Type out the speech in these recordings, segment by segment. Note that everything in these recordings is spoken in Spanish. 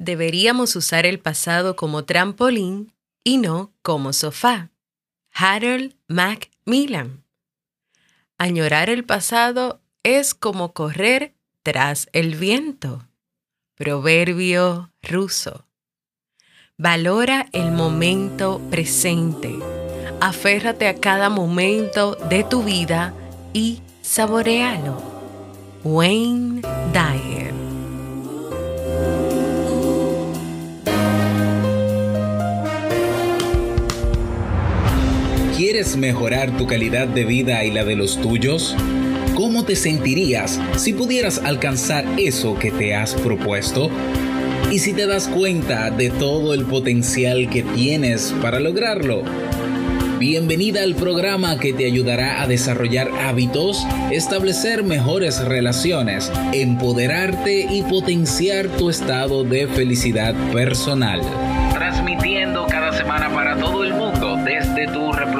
deberíamos usar el pasado como trampolín y no como sofá. Harold Macmillan. Añorar el pasado es como correr tras el viento. Proverbio ruso. Valora el momento presente. Aférrate a cada momento de tu vida y saborealo. Wayne Dyer. ¿Quieres mejorar tu calidad de vida y la de los tuyos? ¿Cómo te sentirías si pudieras alcanzar eso que te has propuesto? ¿Y si te das cuenta de todo el potencial que tienes para lograrlo? Bienvenida al programa que te ayudará a desarrollar hábitos, establecer mejores relaciones, empoderarte y potenciar tu estado de felicidad personal. Transmitiendo cada semana para todo el mundo desde tu reproductor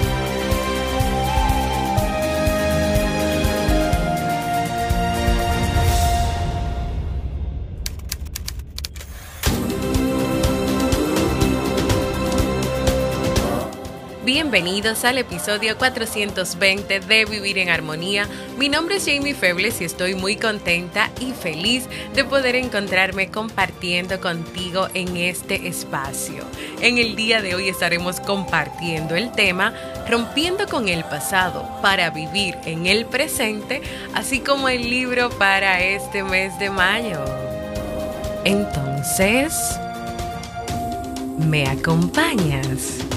Bienvenidos al episodio 420 de Vivir en Armonía. Mi nombre es Jamie Febles y estoy muy contenta y feliz de poder encontrarme compartiendo contigo en este espacio. En el día de hoy estaremos compartiendo el tema Rompiendo con el pasado para vivir en el presente, así como el libro para este mes de mayo. Entonces, ¿me acompañas?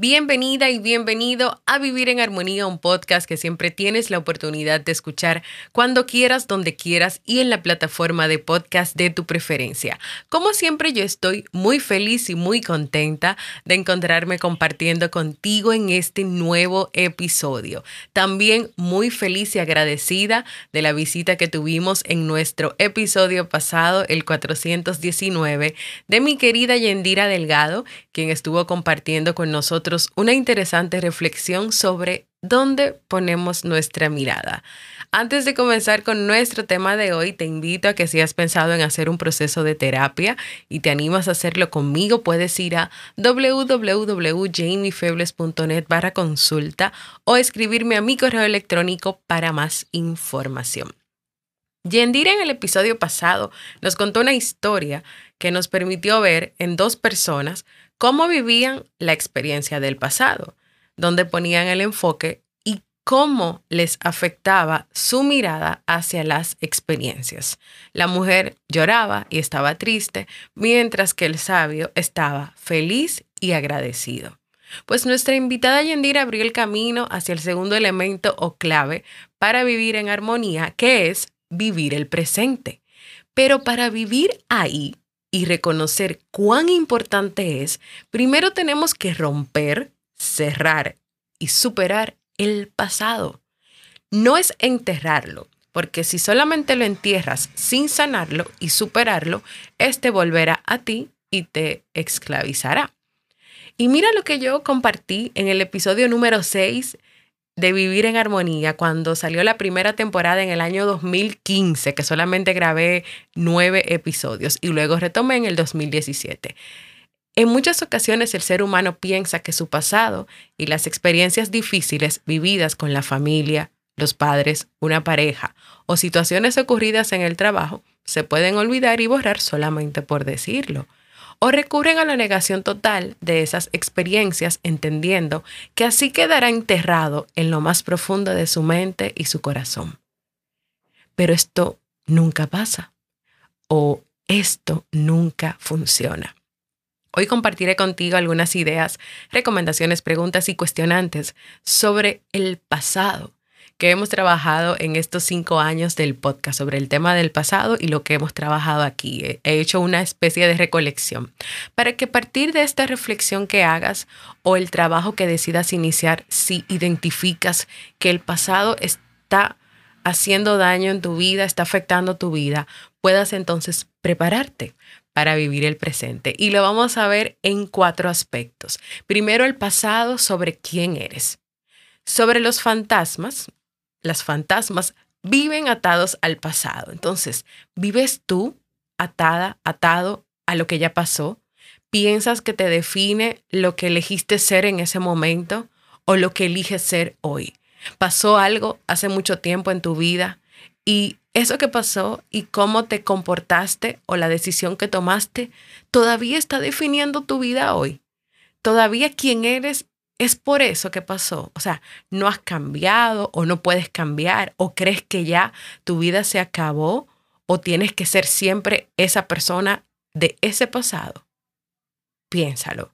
Bienvenida y bienvenido a Vivir en Armonía, un podcast que siempre tienes la oportunidad de escuchar cuando quieras, donde quieras y en la plataforma de podcast de tu preferencia. Como siempre, yo estoy muy feliz y muy contenta de encontrarme compartiendo contigo en este nuevo episodio. También muy feliz y agradecida de la visita que tuvimos en nuestro episodio pasado, el 419, de mi querida Yendira Delgado, quien estuvo compartiendo con nosotros una interesante reflexión sobre dónde ponemos nuestra mirada. Antes de comenzar con nuestro tema de hoy, te invito a que si has pensado en hacer un proceso de terapia y te animas a hacerlo conmigo, puedes ir a www.jamiefebles.net barra consulta o escribirme a mi correo electrónico para más información. Yendira en el episodio pasado nos contó una historia que nos permitió ver en dos personas cómo vivían la experiencia del pasado, dónde ponían el enfoque y cómo les afectaba su mirada hacia las experiencias. La mujer lloraba y estaba triste, mientras que el sabio estaba feliz y agradecido. Pues nuestra invitada Yendira abrió el camino hacia el segundo elemento o clave para vivir en armonía, que es vivir el presente. Pero para vivir ahí y reconocer cuán importante es, primero tenemos que romper, cerrar y superar el pasado. No es enterrarlo, porque si solamente lo entierras sin sanarlo y superarlo, este volverá a ti y te esclavizará. Y mira lo que yo compartí en el episodio número 6 de Vivir en Armonía cuando salió la primera temporada en el año 2015, que solamente grabé nueve episodios y luego retomé en el 2017. En muchas ocasiones el ser humano piensa que su pasado y las experiencias difíciles vividas con la familia, los padres, una pareja o situaciones ocurridas en el trabajo se pueden olvidar y borrar solamente por decirlo o recurren a la negación total de esas experiencias entendiendo que así quedará enterrado en lo más profundo de su mente y su corazón. Pero esto nunca pasa o esto nunca funciona. Hoy compartiré contigo algunas ideas, recomendaciones, preguntas y cuestionantes sobre el pasado que hemos trabajado en estos cinco años del podcast sobre el tema del pasado y lo que hemos trabajado aquí. He hecho una especie de recolección para que a partir de esta reflexión que hagas o el trabajo que decidas iniciar, si identificas que el pasado está haciendo daño en tu vida, está afectando tu vida, puedas entonces prepararte para vivir el presente. Y lo vamos a ver en cuatro aspectos. Primero, el pasado sobre quién eres. Sobre los fantasmas, las fantasmas viven atados al pasado. Entonces, ¿vives tú atada, atado a lo que ya pasó? ¿Piensas que te define lo que elegiste ser en ese momento o lo que eliges ser hoy? Pasó algo hace mucho tiempo en tu vida y eso que pasó y cómo te comportaste o la decisión que tomaste todavía está definiendo tu vida hoy. Todavía quién eres es por eso que pasó. O sea, no has cambiado o no puedes cambiar o crees que ya tu vida se acabó o tienes que ser siempre esa persona de ese pasado. Piénsalo.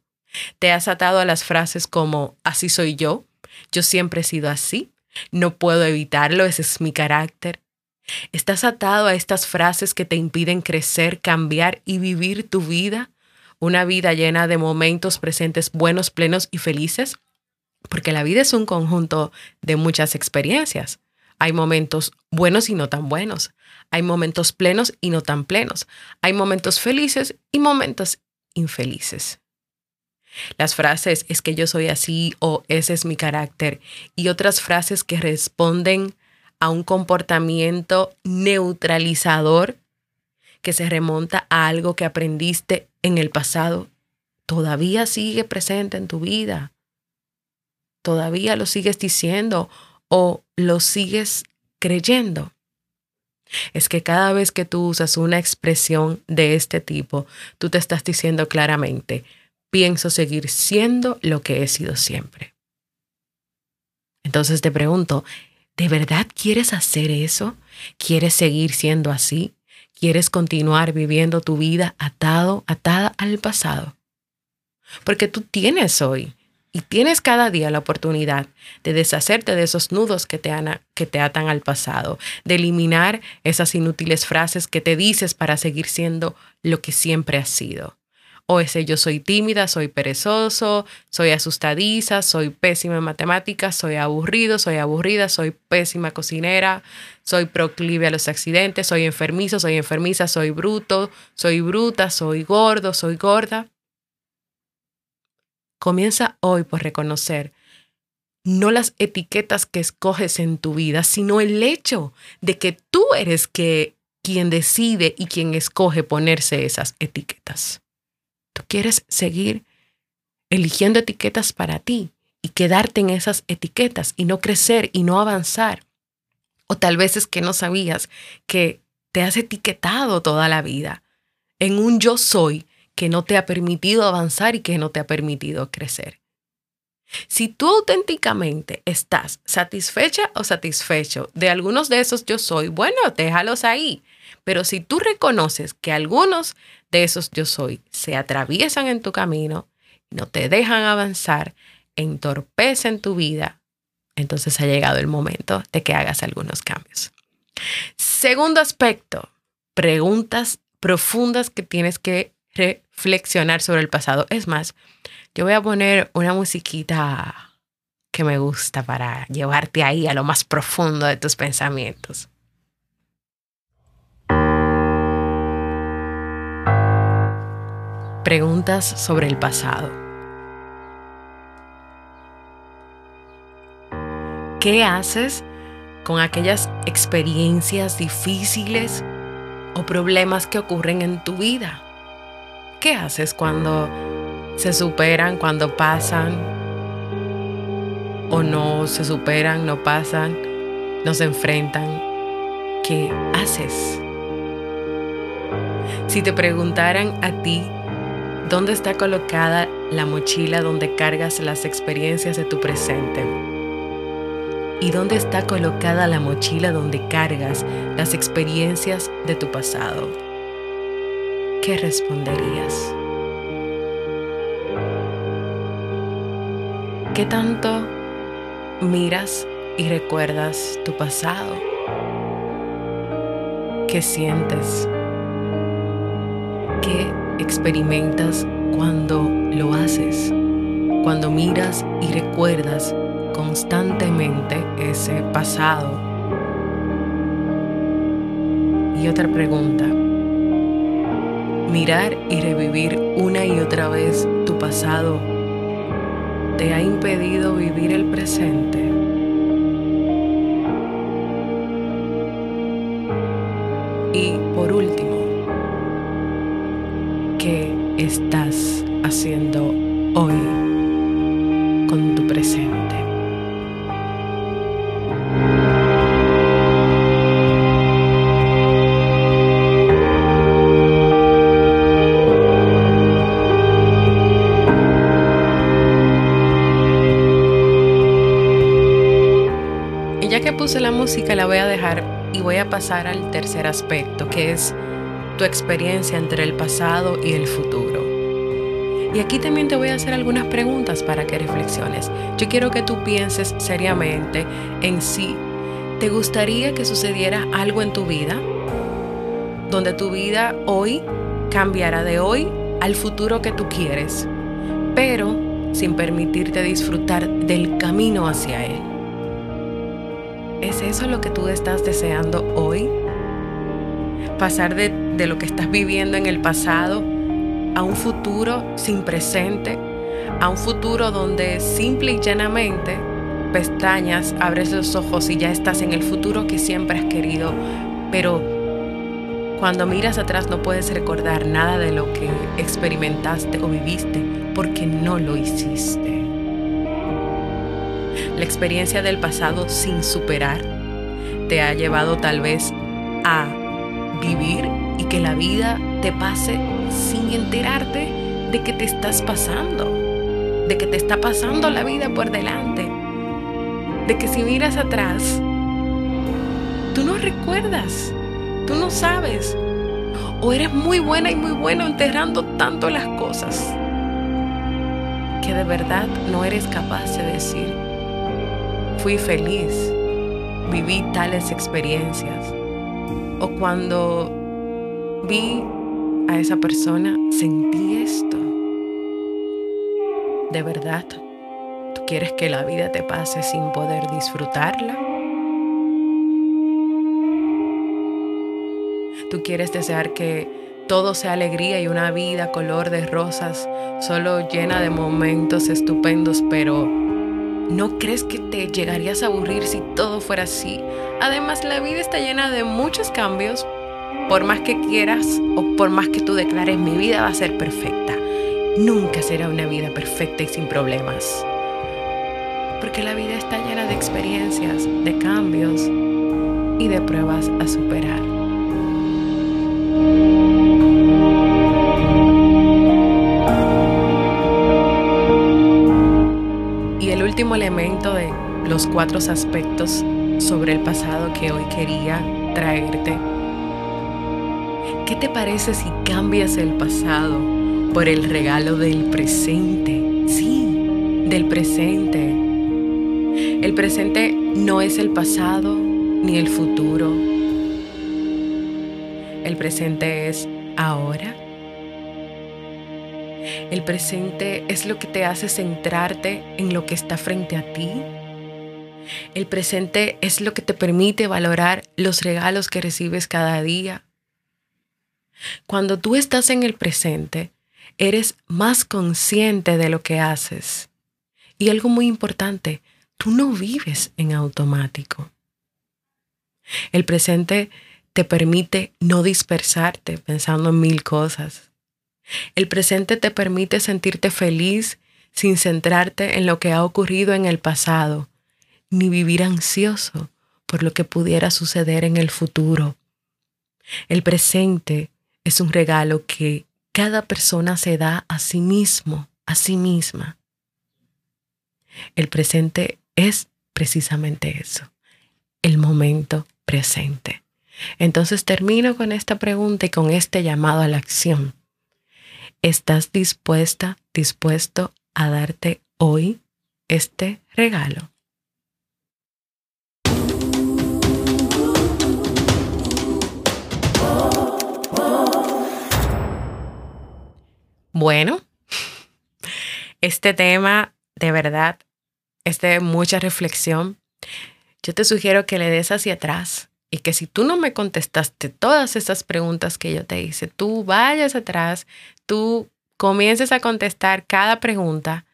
Te has atado a las frases como así soy yo, yo siempre he sido así, no puedo evitarlo, ese es mi carácter, ¿Estás atado a estas frases que te impiden crecer, cambiar y vivir tu vida? Una vida llena de momentos presentes buenos, plenos y felices? Porque la vida es un conjunto de muchas experiencias. Hay momentos buenos y no tan buenos. Hay momentos plenos y no tan plenos. Hay momentos felices y momentos infelices. Las frases es que yo soy así o ese es mi carácter y otras frases que responden a un comportamiento neutralizador que se remonta a algo que aprendiste en el pasado, todavía sigue presente en tu vida. Todavía lo sigues diciendo o lo sigues creyendo. Es que cada vez que tú usas una expresión de este tipo, tú te estás diciendo claramente, pienso seguir siendo lo que he sido siempre. Entonces te pregunto, ¿De verdad quieres hacer eso? ¿Quieres seguir siendo así? ¿Quieres continuar viviendo tu vida atado, atada al pasado? Porque tú tienes hoy y tienes cada día la oportunidad de deshacerte de esos nudos que te, que te atan al pasado, de eliminar esas inútiles frases que te dices para seguir siendo lo que siempre has sido o ese yo soy tímida, soy perezoso, soy asustadiza, soy pésima en matemáticas, soy aburrido, soy aburrida, soy pésima cocinera, soy proclive a los accidentes, soy enfermizo, soy enfermiza, soy bruto, soy bruta, soy gordo, soy gorda. Comienza hoy por reconocer no las etiquetas que escoges en tu vida, sino el hecho de que tú eres que, quien decide y quien escoge ponerse esas etiquetas. Tú quieres seguir eligiendo etiquetas para ti y quedarte en esas etiquetas y no crecer y no avanzar. O tal vez es que no sabías que te has etiquetado toda la vida en un yo soy que no te ha permitido avanzar y que no te ha permitido crecer. Si tú auténticamente estás satisfecha o satisfecho de algunos de esos yo soy, bueno, déjalos ahí. Pero si tú reconoces que algunos de esos yo soy se atraviesan en tu camino, no te dejan avanzar, entorpecen tu vida, entonces ha llegado el momento de que hagas algunos cambios. Segundo aspecto, preguntas profundas que tienes que reflexionar sobre el pasado. Es más, yo voy a poner una musiquita que me gusta para llevarte ahí a lo más profundo de tus pensamientos. Preguntas sobre el pasado. ¿Qué haces con aquellas experiencias difíciles o problemas que ocurren en tu vida? ¿Qué haces cuando se superan, cuando pasan o no se superan, no pasan, no se enfrentan? ¿Qué haces? Si te preguntaran a ti ¿Dónde está colocada la mochila donde cargas las experiencias de tu presente? ¿Y dónde está colocada la mochila donde cargas las experiencias de tu pasado? ¿Qué responderías? ¿Qué tanto miras y recuerdas tu pasado, ¿qué sientes? ¿Qué experimentas cuando lo haces? Cuando miras y recuerdas constantemente ese pasado. Y otra pregunta. Mirar y revivir una y otra vez tu pasado te ha impedido vivir el presente. Música, la voy a dejar y voy a pasar al tercer aspecto, que es tu experiencia entre el pasado y el futuro. Y aquí también te voy a hacer algunas preguntas para que reflexiones. Yo quiero que tú pienses seriamente en si te gustaría que sucediera algo en tu vida, donde tu vida hoy cambiara de hoy al futuro que tú quieres, pero sin permitirte disfrutar del camino hacia él. ¿Es eso lo que tú estás deseando hoy? Pasar de, de, lo que estás viviendo en el pasado a un futuro sin presente, a un futuro donde simple y llanamente pestañas, abres los ojos y ya estás en el futuro que siempre has querido, pero cuando miras atrás no puedes recordar nada de lo que experimentaste o viviste porque no lo hiciste. La experiencia del pasado sin superar te ha llevado tal vez a vivir y que la vida te pase sin enterarte de que te estás pasando, de que te está pasando la vida por delante, de que si miras atrás, tú no recuerdas, tú no sabes, o eres muy buena y muy bueno enterrando tanto las cosas que de verdad no eres capaz de decir, fui feliz, viví tales experiencias. O cuando vi a esa persona, sentí esto. ¿De verdad? ¿Tú quieres que la vida te pase sin poder disfrutarla? ¿Tú quieres desear que todo sea alegría y una vida color de rosas, solo llena de momentos estupendos, pero ¿no crees que te llegarías a aburrir si todo fuera así? Además, la vida está llena de muchos cambios. Por más que quieras o por más que tú declares mi vida va a ser perfecta, nunca será una vida perfecta y sin problemas. Porque la vida está llena de experiencias, de cambios y de pruebas a superar. Elemento de los cuatro aspectos sobre el pasado que hoy quería traerte. ¿Qué te parece si cambias el pasado por el regalo del presente? Sí, del presente. El presente no es el pasado ni el futuro. El presente es ahora el presente es lo que te hace centrarte en lo que está frente a ti. El presente es lo que te permite valorar los regalos que recibes cada día. Cuando tú estás en el presente, eres más consciente de lo que haces. Y algo muy importante, tú no vives en automático. El presente te permite no dispersarte pensando en mil cosas. El presente te permite sentirte feliz sin centrarte en lo que ha ocurrido en el pasado, ni vivir ansioso por lo que pudiera suceder en el futuro. El presente es un regalo que cada persona se da a sí mismo, a sí misma. El presente es precisamente eso, el momento presente. Entonces termino con esta pregunta y con este llamado a la acción. ¿Estás dispuesta, dispuesto a darte hoy este regalo? Bueno, este tema de verdad es de mucha reflexión. Yo te sugiero que le des hacia atrás y que si tú no me contestaste todas esas preguntas que yo te hice, tú vayas atrás, tú comiences a contestar cada pregunta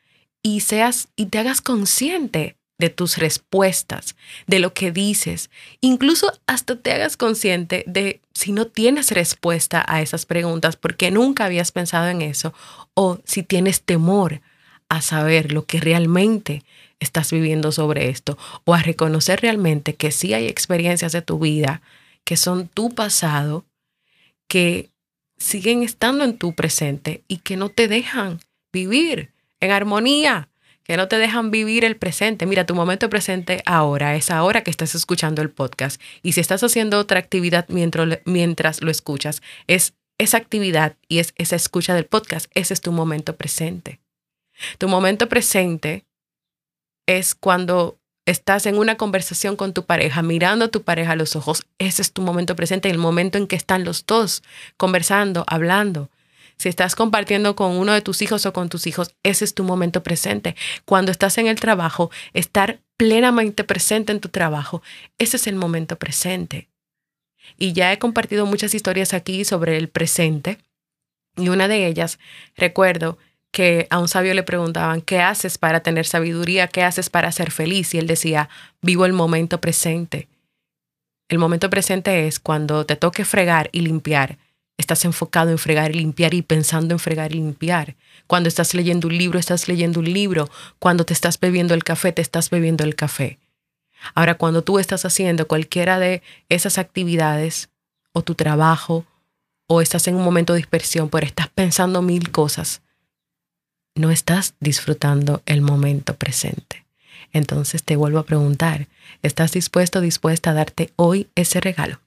y seas y te hagas consciente de tus respuestas, de lo que dices, incluso hasta te hagas consciente de si no tienes respuesta a esas preguntas porque nunca habías pensado en eso o si tienes temor a saber lo que realmente estás viviendo sobre esto o a reconocer realmente que sí hay experiencias de tu vida que son tu pasado, que siguen estando en tu presente y que no te dejan vivir en armonía que no te dejan vivir el presente. Mira, tu momento presente ahora es ahora que estás escuchando el podcast. Y si estás haciendo otra actividad mientras, mientras lo escuchas, es esa actividad y es esa escucha del podcast. Ese es tu momento presente. Tu momento presente es cuando estás en una conversación con tu pareja, mirando a tu pareja a los ojos. Ese es tu momento presente, el momento en que están los dos conversando, hablando si estás compartiendo con uno de tus hijos o con tus hijos, ese es tu momento presente. Cuando estás en el trabajo, estar plenamente presente en tu trabajo, ese es el momento presente. Y ya he compartido muchas historias aquí sobre el presente. Y una de ellas, recuerdo que a un sabio le preguntaban, ¿qué haces para tener sabiduría? ¿Qué haces para ser feliz? Y él decía, vivo el momento presente. El momento presente es cuando te toque fregar y limpiar estás enfocado en fregar y limpiar y pensando en fregar y limpiar. Cuando estás leyendo un libro, estás leyendo un libro. Cuando te estás bebiendo el café, te estás bebiendo el café. Ahora, cuando tú estás haciendo cualquiera de esas actividades, o tu trabajo, o estás en un momento de dispersión, pero estás pensando mil cosas, no estás disfrutando el momento presente. Entonces te vuelvo a preguntar, ¿estás dispuesto o dispuesta a darte hoy ese regalo?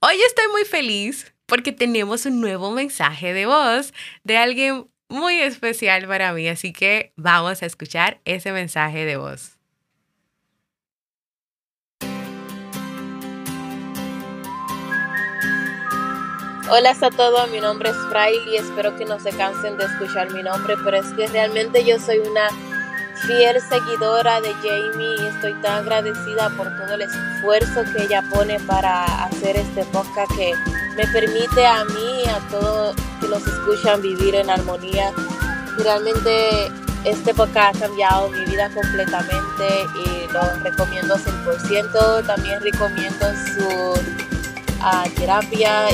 Hoy estoy muy feliz porque tenemos un nuevo mensaje de voz de alguien muy especial para mí, así que vamos a escuchar ese mensaje de voz. Hola a todos, mi nombre es Fraile y espero que no se cansen de escuchar mi nombre, pero es que realmente yo soy una fiel seguidora de Jamie y estoy tan agradecida por todo el esfuerzo que ella pone para hacer este podcast que me permite a mí y a todos que los escuchan vivir en armonía. realmente este podcast ha cambiado mi vida completamente y lo recomiendo 100%. También recomiendo su ah, terapia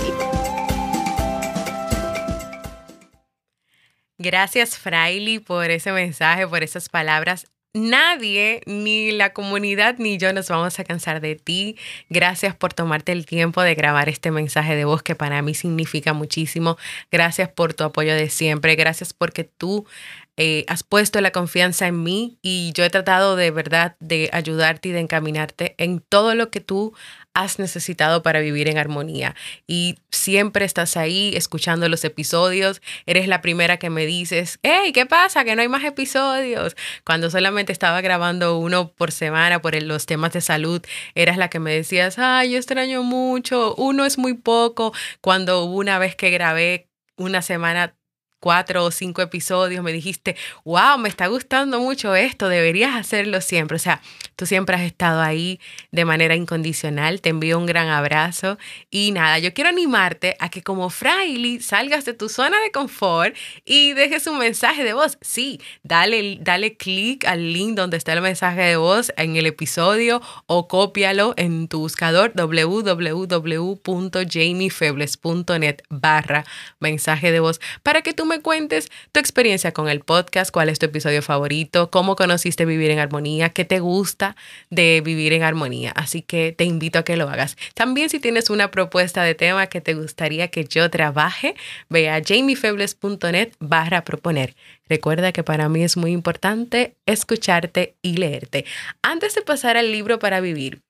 Gracias, Fraile, por ese mensaje, por esas palabras Nadie, ni la comunidad, ni yo nos vamos a cansar de ti. Gracias por tomarte el tiempo de grabar este mensaje de voz que para mí significa muchísimo. Gracias por tu apoyo de siempre. Gracias porque tú eh, has puesto la confianza en mí y yo he tratado de verdad de ayudarte y de encaminarte en todo lo que tú has necesitado para vivir en armonía. Y siempre estás ahí escuchando los episodios. Eres la primera que me dices, hey, ¿qué pasa? Que no hay más episodios. Cuando solamente estaba grabando uno por semana por los temas de salud, eras la que me decías, ay, yo extraño mucho, uno es muy poco. Cuando una vez que grabé una semana cuatro o cinco episodios, me dijiste, wow, me está gustando mucho esto, deberías hacerlo siempre. O sea, tú siempre has estado ahí de manera incondicional, te envío un gran abrazo y nada, yo quiero animarte a que como Fraile salgas de tu zona de confort y dejes un mensaje de voz. Sí, dale, dale clic al link donde está el mensaje de voz en el episodio o cópialo en tu buscador www.jamiefebles.net barra mensaje de voz para que tú me cuentes tu experiencia con el podcast, cuál es tu episodio favorito, cómo conociste vivir en armonía, qué te gusta de vivir en armonía. Así que te invito a que lo hagas. También si tienes una propuesta de tema que te gustaría que yo trabaje, ve a jamiefebles.net barra proponer. Recuerda que para mí es muy importante escucharte y leerte. Antes de pasar al libro para vivir,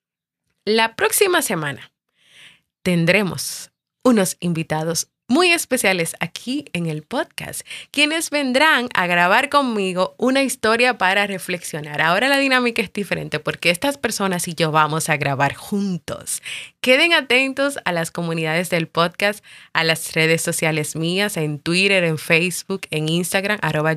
la próxima semana tendremos unos invitados muy especiales aquí en el podcast, quienes vendrán a grabar conmigo una historia para reflexionar. Ahora la dinámica es diferente porque estas personas y yo vamos a grabar juntos Queden atentos a las comunidades del podcast, a las redes sociales mías, en Twitter, en Facebook, en Instagram, arroba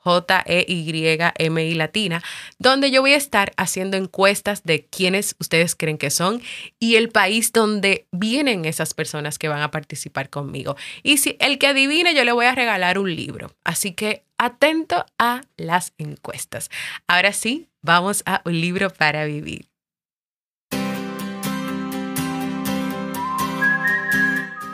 J-E-Y-M-I latina, donde yo voy a estar haciendo encuestas de quiénes ustedes creen que son y el país donde vienen esas personas que van a participar conmigo. Y si el que adivine, yo le voy a regalar un libro. Así que atento a las encuestas. Ahora sí, vamos a un libro para vivir.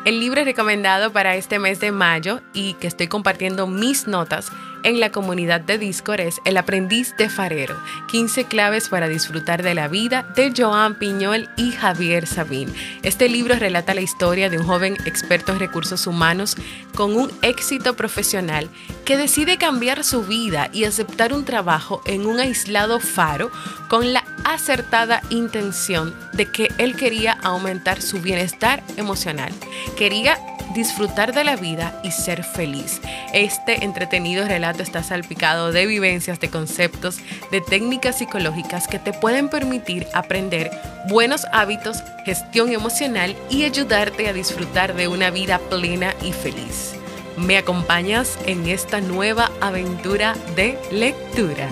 El libro recomendado para este mes de mayo y que estoy compartiendo mis notas en la comunidad de Discord es El aprendiz de farero, 15 claves para disfrutar de la vida de Joan Piñol y Javier Sabín. Este libro relata la historia de un joven experto en recursos humanos con un éxito profesional que decide cambiar su vida y aceptar un trabajo en un aislado faro con la acertada intención de que él quería aumentar su bienestar emocional. Quería disfrutar de la vida y ser feliz. Este entretenido relato está salpicado de vivencias, de conceptos, de técnicas psicológicas que te pueden permitir aprender buenos hábitos, gestión emocional y ayudarte a disfrutar de una vida plena y feliz. ¿Me acompañas en esta nueva aventura de lectura?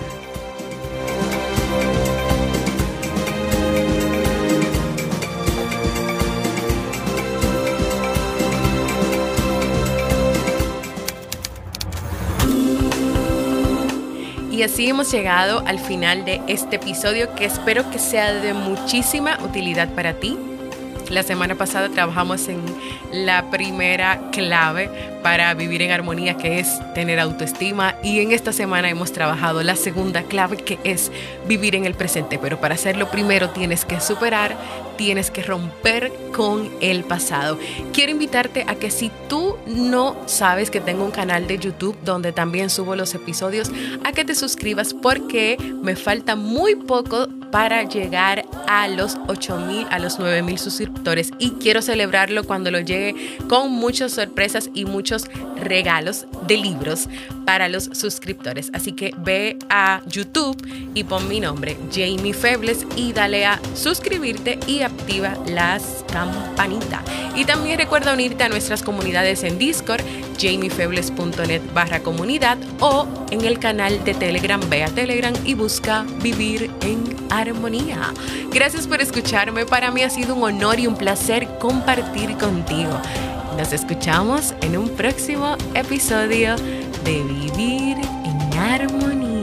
Y así hemos llegado al final de este episodio que espero que sea de muchísima utilidad para ti. La semana pasada trabajamos en la primera clave para vivir en armonía, que es tener autoestima. Y en esta semana hemos trabajado la segunda clave, que es vivir en el presente. Pero para hacerlo primero tienes que superar, tienes que romper con el pasado. Quiero invitarte a que si tú no sabes que tengo un canal de YouTube donde también subo los episodios, a que te suscribas porque me falta muy poco para llegar a los 8000, a los 9000 suscriptores y quiero celebrarlo cuando lo llegue con muchas sorpresas y muchos regalos de libros para los suscriptores. Así que ve a YouTube y pon mi nombre, Jamie Febles, y dale a suscribirte y activa las campanitas. Y también recuerda unirte a nuestras comunidades en Discord, jamiefebles.net barra comunidad o en el canal de Telegram. Ve a Telegram y busca Vivir en Armonía. Gracias por escucharme. Para mí ha sido un honor un placer compartir contigo. Nos escuchamos en un próximo episodio de Vivir en Armonía.